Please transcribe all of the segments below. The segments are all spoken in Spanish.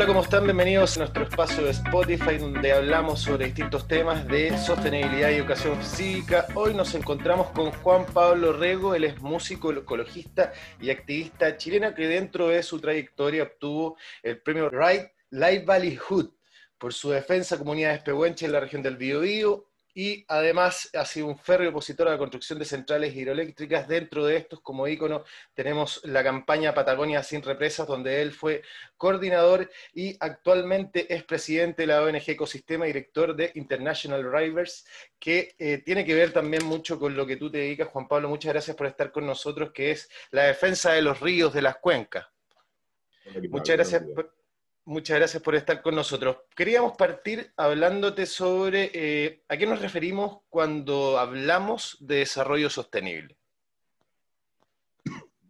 Hola, ¿cómo están? Bienvenidos a nuestro espacio de Spotify donde hablamos sobre distintos temas de sostenibilidad y educación cívica. Hoy nos encontramos con Juan Pablo Rego, él es músico, ecologista y activista chileno que dentro de su trayectoria obtuvo el premio Right Livelihood por su defensa de comunidades pehuenches en la región del Biobío y además ha sido un férreo opositor a la construcción de centrales hidroeléctricas. Dentro de estos, como ícono, tenemos la campaña Patagonia sin represas, donde él fue coordinador y actualmente es presidente de la ONG Ecosistema, director de International Rivers, que eh, tiene que ver también mucho con lo que tú te dedicas, Juan Pablo. Muchas gracias por estar con nosotros, que es la defensa de los ríos de las cuencas. Muchas gracias. Muchas gracias por estar con nosotros. Queríamos partir hablándote sobre eh, a qué nos referimos cuando hablamos de desarrollo sostenible.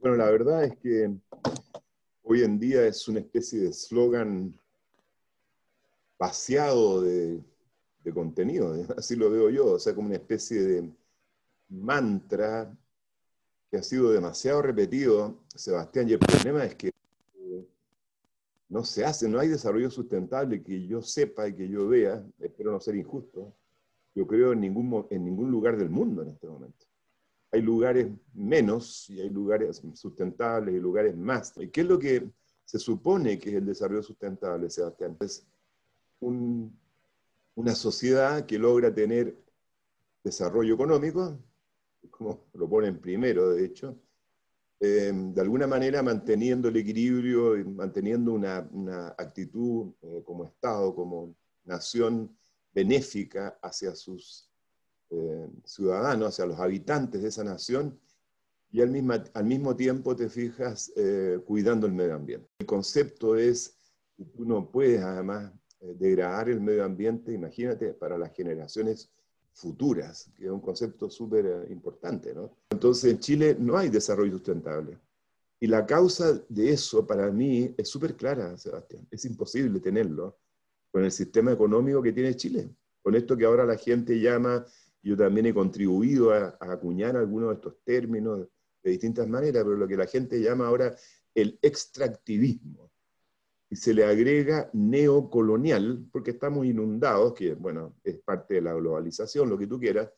Bueno, la verdad es que hoy en día es una especie de eslogan vaciado de, de contenido, ¿eh? así lo veo yo, o sea, como una especie de mantra que ha sido demasiado repetido, Sebastián, y el problema es que no se hace, no hay desarrollo sustentable que yo sepa y que yo vea, espero no ser injusto, yo creo en ningún, lugar del mundo en este momento. Hay lugares menos y hay lugares sustentables y lugares más. ¿Y qué es lo que se supone que es el desarrollo sustentable, Sebastián? Es una sociedad que logra tener desarrollo económico, como lo ponen primero, de hecho, eh, de alguna manera manteniendo el equilibrio y manteniendo una, actitud eh, como Estado, como nación benéfica hacia sus eh, ciudadanos, hacia los habitantes de esa nación, y al al mismo tiempo te fijas cuidando el medio ambiente. El concepto es que tú no puedes además degradar el medio ambiente, imagínate, para las generaciones futuras, que es un concepto súper eh, importante. ¿no? Entonces, en Chile no hay desarrollo sustentable. Y la causa de eso para mí es súper clara, Sebastián. Es imposible tenerlo con el sistema económico que tiene Chile. Con esto que ahora la gente llama, yo también he contribuido a, a acuñar algunos de estos términos de distintas maneras, pero lo que la gente llama ahora el extractivismo y se le agrega neocolonial, porque estamos inundados, que bueno, es parte de la globalización, lo que tú quieras,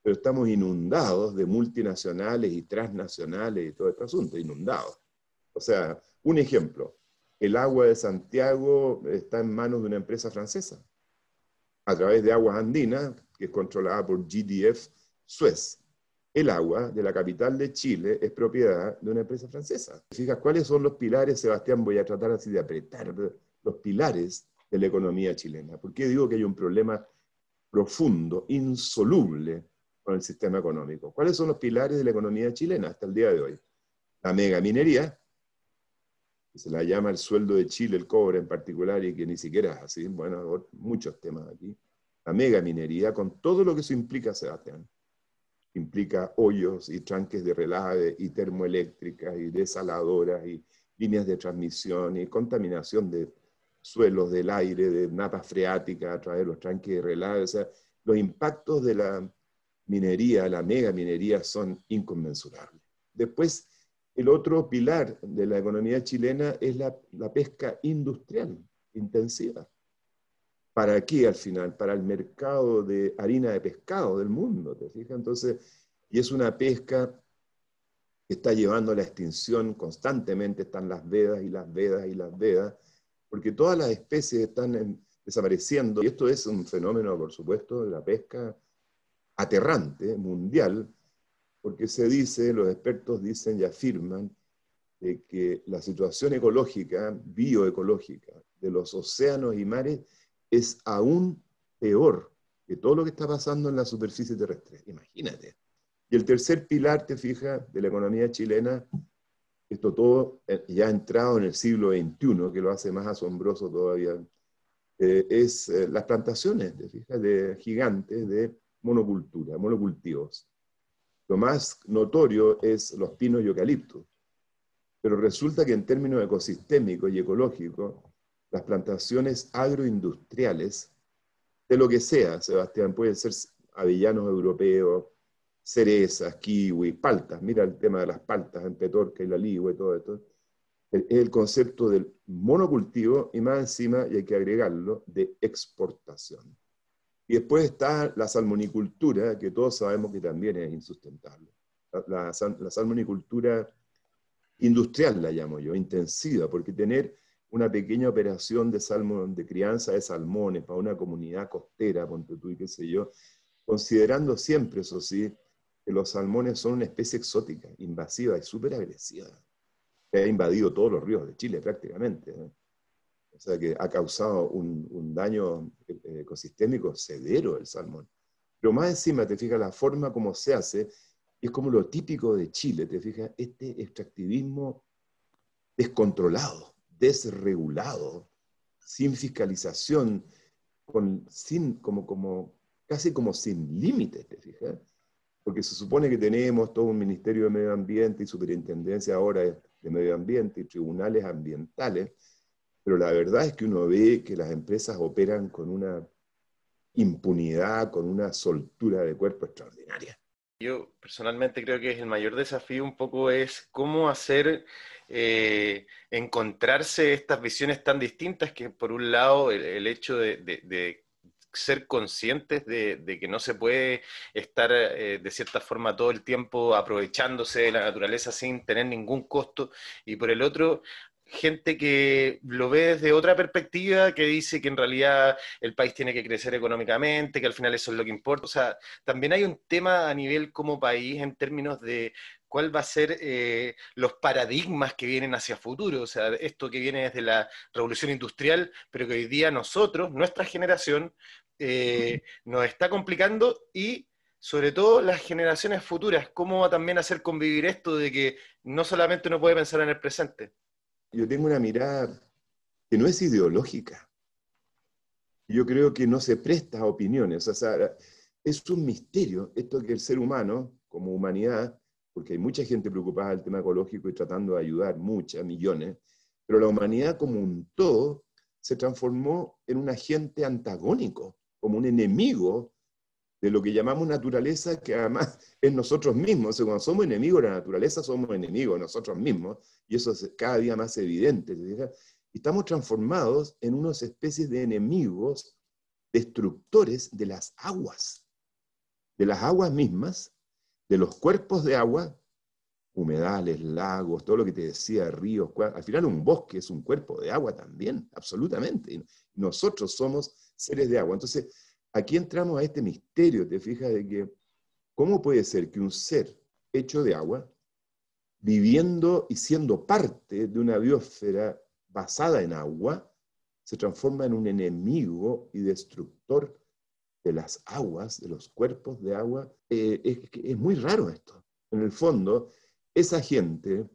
pero estamos inundados de multinacionales y transnacionales y todo este asunto, inundados. O sea, un ejemplo, el agua de Santiago está en manos de una empresa francesa, a través de aguas andinas, que es controlada por GDF Suez el agua de la capital de Chile es propiedad de una empresa francesa. Fijas, ¿cuáles son los pilares, Sebastián? Voy a tratar así de apretar los pilares de la economía chilena. ¿Por qué digo que hay un problema profundo, insoluble con el sistema económico? ¿Cuáles son los pilares de la economía chilena hasta el día de hoy? La megaminería, que se la llama el sueldo de Chile, el cobre en particular, y que ni siquiera es así, bueno, muchos temas aquí. La megaminería, con todo lo que eso implica, Sebastián implica hoyos y tranques de relave y termoeléctricas y desaladoras y líneas de transmisión y contaminación de suelos, del aire, de napas freáticas a través de los tranques de relave. O sea, los impactos de la minería, la mega minería, son inconmensurables. Después, el otro pilar de la economía chilena es la, la pesca industrial intensiva. ¿Para qué al final? Para el mercado de harina de pescado del mundo, ¿te fijas? Entonces, y es una pesca que está llevando a la extinción constantemente, están las vedas y las vedas y las vedas, porque todas las especies están desapareciendo. Y esto es un fenómeno, por supuesto, de la pesca aterrante, mundial, porque se dice, los expertos dicen y afirman, que la situación ecológica, bioecológica, de los océanos y mares es aún peor que todo lo que está pasando en la superficie terrestre. Imagínate. Y el tercer pilar, te fijas, de la economía chilena, esto todo eh, ya ha entrado en el siglo XXI, que lo hace más asombroso todavía, eh, es eh, las plantaciones, te fijas, de gigantes de monocultura, monocultivos. Lo más notorio es los pinos y eucaliptos. Pero resulta que en términos ecosistémicos y ecológicos, las plantaciones agroindustriales, de lo que sea, Sebastián, pueden ser avellanos europeos, cerezas, kiwi, paltas, mira el tema de las paltas en Petorca y la Ligua todo esto, Es el concepto del monocultivo y más encima, y hay que agregarlo, de exportación. Y después está la salmonicultura, que todos sabemos que también es insustentable. La, salmonicultura industrial la llamo yo, intensiva, porque tener una pequeña operación de, salmón, de crianza de salmones para una comunidad costera, ponte tú y qué sé yo, considerando siempre, eso sí, que los salmones son una especie exótica, invasiva y súper agresiva, que ha invadido todos los ríos de Chile prácticamente. O sea que ha causado un, daño eh, ecosistémico severo el salmón. Pero más encima, te fijas, la forma como se hace, es como lo típico de Chile, te fijas, este extractivismo descontrolado, desregulado, sin fiscalización, con, sin, como, como, casi como sin límites, te fijas. Porque se supone que tenemos todo un Ministerio de Medio Ambiente y Superintendencia ahora de Medio Ambiente y tribunales ambientales, pero la verdad es que uno ve que las empresas operan con una impunidad, con una soltura de cuerpo extraordinaria. Yo personalmente creo que el mayor desafío un poco es cómo hacer eh, encontrarse estas visiones tan distintas que por un lado el, hecho de, ser conscientes de, que no se puede estar eh, de cierta forma todo el tiempo aprovechándose de la naturaleza sin tener ningún costo y por el otro gente que lo ve desde otra perspectiva, que dice que en realidad el país tiene que crecer económicamente, que al final eso es lo que importa. O sea, también hay un tema a nivel como país en términos de cuál va a ser eh, los paradigmas que vienen hacia futuro. O sea, esto que viene desde la revolución industrial, pero que hoy día nosotros, nuestra generación, eh, nos está complicando y sobre todo las generaciones futuras, cómo va también a hacer convivir esto de que no solamente uno puede pensar en el presente yo tengo una mirada que no es ideológica. Yo creo que no se presta a opiniones. O sea, es un misterio esto que el ser humano, como humanidad, porque hay mucha gente preocupada del tema ecológico y tratando de ayudar, muchas, millones, pero la humanidad como un todo se transformó en un agente antagónico, como un enemigo de lo que llamamos naturaleza, que además es nosotros mismos. O cuando somos enemigos de la naturaleza, somos enemigos de nosotros mismos, y eso es cada día más evidente. estamos transformados en unas especies de enemigos destructores de las aguas, de las aguas mismas, de los cuerpos de agua, humedales, lagos, todo lo que te decía, ríos, al final un bosque es un cuerpo de agua también, absolutamente. Nosotros somos seres de agua. Entonces, aquí entramos a este misterio, te fijas, de que cómo puede ser que un ser hecho de agua, viviendo y siendo parte de una biosfera basada en agua, se transforma en un enemigo y destructor de las aguas, de los cuerpos de agua. Eh, es, es muy raro esto. En el fondo, esa gente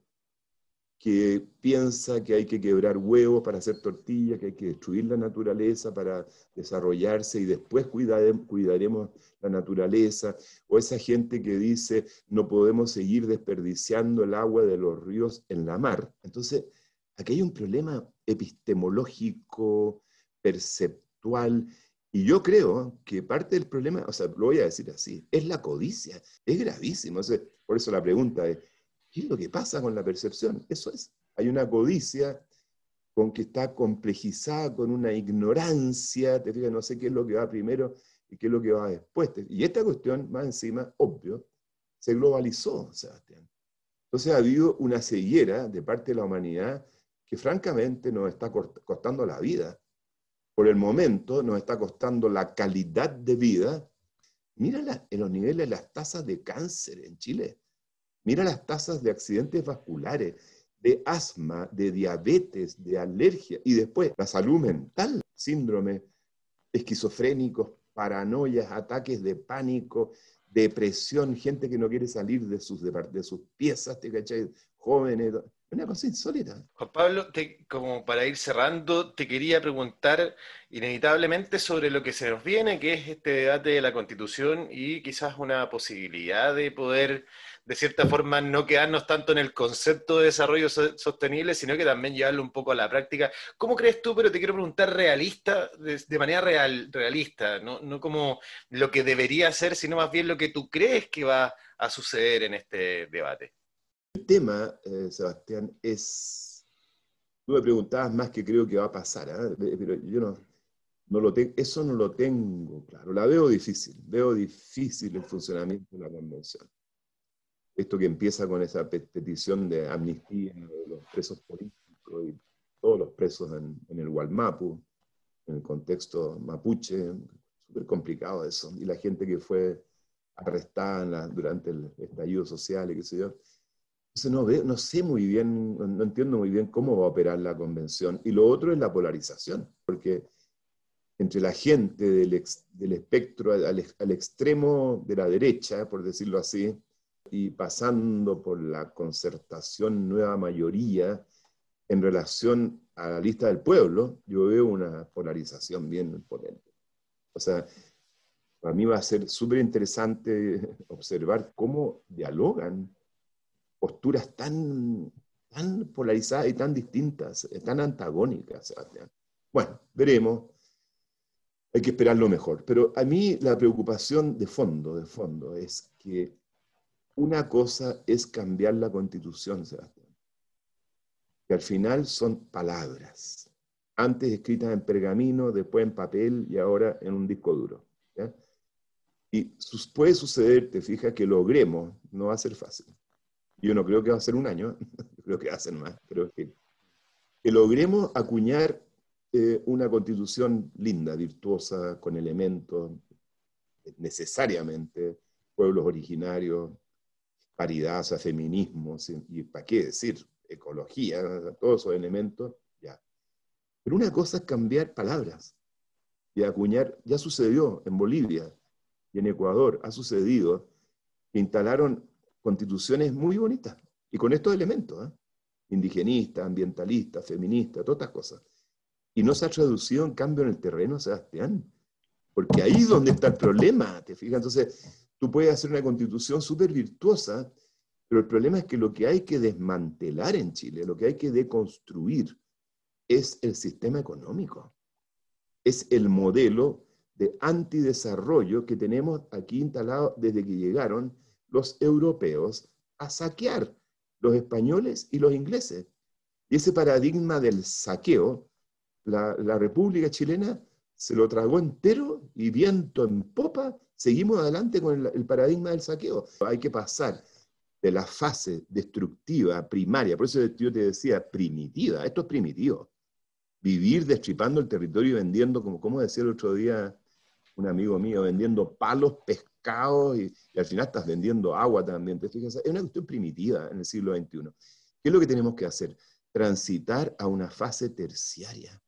que piensa que hay que quebrar huevos para hacer tortillas, que hay que destruir la naturaleza para desarrollarse y después cuidaremos la naturaleza, o esa gente que dice no podemos seguir desperdiciando el agua de los ríos en la mar. Entonces, aquí hay un problema epistemológico, perceptual, y yo creo que parte del problema, o sea, lo voy a decir así, es la codicia, es gravísimo. por eso la pregunta es, ¿Qué es lo que pasa con la percepción? Eso es. Hay una codicia con que está complejizada con una ignorancia, te fijas, no sé qué es lo que va primero y qué es lo que va después. Y esta cuestión, más encima, obvio, se globalizó, Sebastián. Entonces ha habido una ceguera de parte de la humanidad que francamente nos está costando la vida. Por el momento nos está costando la calidad de vida. Mira en los niveles de las tasas de cáncer en Chile. Mira las tasas de accidentes vasculares, de asma, de diabetes, de alergia y después la salud mental, síndrome esquizofrénicos, paranoias, ataques de pánico, depresión, gente que no quiere salir de sus, de, sus piezas, ¿te cachai? Jóvenes, una cosa insólita. Juan Pablo, como para ir cerrando, te quería preguntar inevitablemente sobre lo que se nos viene, que es este debate de la Constitución y quizás una posibilidad de poder de cierta forma no quedarnos tanto en el concepto de desarrollo sostenible, sino que también llevarlo un poco a la práctica. ¿Cómo crees tú, pero te quiero preguntar realista, de, manera real, realista, ¿no? como lo que debería ser, sino más bien lo que tú crees que va a suceder en este debate? El tema, eh, Sebastián, es Tú me preguntabas más que creo que va a pasar, ¿ah? pero yo no, no lo tengo, eso no lo tengo claro. La veo difícil, veo difícil el funcionamiento de la convención. Esto que empieza con esa petición de amnistía de los presos políticos y todos los presos en, en el Gualmapu, en el contexto mapuche, súper complicado eso. Y la gente que fue arrestada durante el estallido social y qué sé yo. Entonces no, veo, no sé muy bien, no, entiendo muy bien cómo va a operar la convención. Y lo otro es la polarización, porque entre la gente del, del espectro al, al, extremo de la derecha, por decirlo así, y pasando por la concertación nueva mayoría en relación a la lista del pueblo, yo veo una polarización bien potente. O sea, para mí va a ser súper interesante observar cómo dialogan posturas tan, tan polarizadas y tan distintas, tan antagónicas. Bueno, veremos. Hay que esperar lo mejor. Pero a mí la preocupación de fondo, de fondo, es que una cosa es cambiar la constitución, Sebastián. Que al final son palabras. Antes escritas en pergamino, después en papel y ahora en un disco duro. Y puede suceder, te fijas, que logremos, no va a ser fácil. Yo no creo que va a ser un año, creo que va a ser más, pero que, que logremos acuñar eh, una constitución linda, virtuosa, con elementos necesariamente, pueblos originarios, paridad, o sea, feminismo, y para qué decir, ecología, todos esos elementos, ya. Pero una cosa es cambiar palabras y acuñar, ya sucedió en Bolivia, y en Ecuador ha sucedido que instalaron constituciones muy bonitas y con estos elementos, ¿eh? indigenistas, ambientalistas, feministas, todas estas cosas. Y no se ha traducido en cambio en el terreno, Sebastián, porque ahí es donde está el problema, ¿te fijas? Entonces, tú puedes hacer una constitución súper virtuosa, pero el problema es que lo que hay que desmantelar en Chile, lo que hay que deconstruir, es el sistema económico, es el modelo de antidesarrollo que tenemos aquí instalado desde que llegaron los europeos a saquear los españoles y los ingleses. Y ese paradigma del saqueo, la, República Chilena se lo tragó entero y viento en popa, seguimos adelante con el, paradigma del saqueo. Hay que pasar de la fase destructiva primaria, por eso yo te decía primitiva, esto es primitivo. Vivir destripando el territorio y vendiendo, como, decía el otro día un amigo mío vendiendo palos, pescados y, al final estás vendiendo agua también. ¿te fijas? Es una cuestión primitiva en el siglo XXI. ¿Qué es lo que tenemos que hacer? Transitar a una fase terciaria.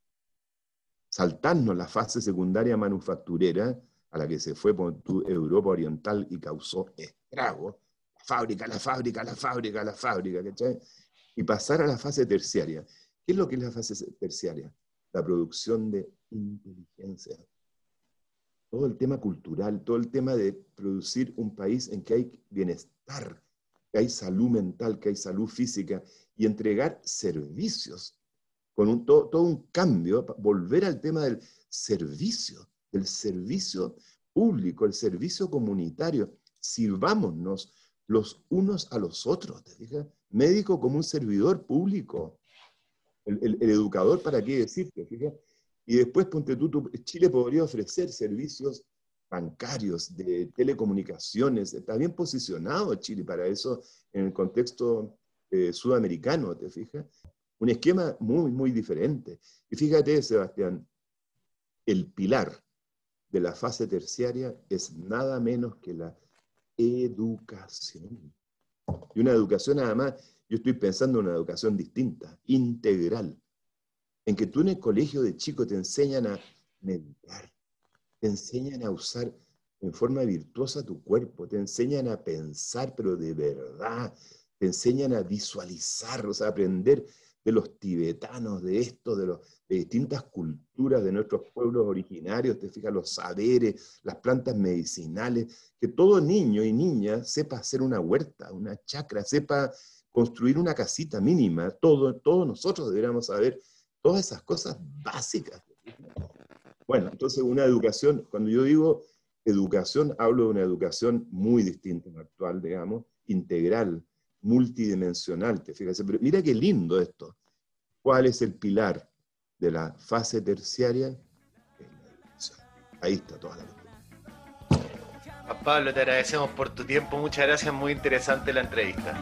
Saltarnos la fase secundaria manufacturera a la que se fue por Europa Oriental y causó estrago. La fábrica, la fábrica, la fábrica, la fábrica, ¿cachai? Y pasar a la fase terciaria. ¿Qué es lo que es la fase terciaria? La producción de inteligencia todo el tema cultural, todo el tema de producir un país en que hay bienestar, que hay salud mental, que hay salud física, y entregar servicios, con todo, un cambio, volver al tema del servicio, del servicio público, el servicio comunitario. Sirvámonos los unos a los otros, ¿te fijas? Médico como un servidor público. El, educador, ¿para qué decirte? Y después, ponte tú, Chile podría ofrecer servicios bancarios, de telecomunicaciones. Está bien posicionado Chile para eso en el contexto eh, sudamericano, ¿te fijas? Un esquema muy, muy diferente. Y fíjate, Sebastián, el pilar de la fase terciaria es nada menos que la educación. Y una educación, además, yo estoy pensando en una educación distinta, integral en que tú en el colegio de chico te enseñan a meditar, te enseñan a usar en forma virtuosa tu cuerpo, te enseñan a pensar, pero de verdad, te enseñan a visualizar, o sea, aprender de los tibetanos, de esto, de, los, distintas culturas de nuestros pueblos originarios, te fijas, los saberes, las plantas medicinales, que todo niño y niña sepa hacer una huerta, una chacra, sepa construir una casita mínima, todo, todos nosotros deberíamos saber Todas esas cosas básicas. Bueno, entonces una educación, cuando yo digo educación, hablo de una educación muy distinta a la actual, digamos, integral, multidimensional, te fijas. Pero mira qué lindo esto. ¿Cuál es el pilar de la fase terciaria? Ahí está toda la Pablo, te agradecemos por tu tiempo. Muchas gracias, muy interesante la entrevista.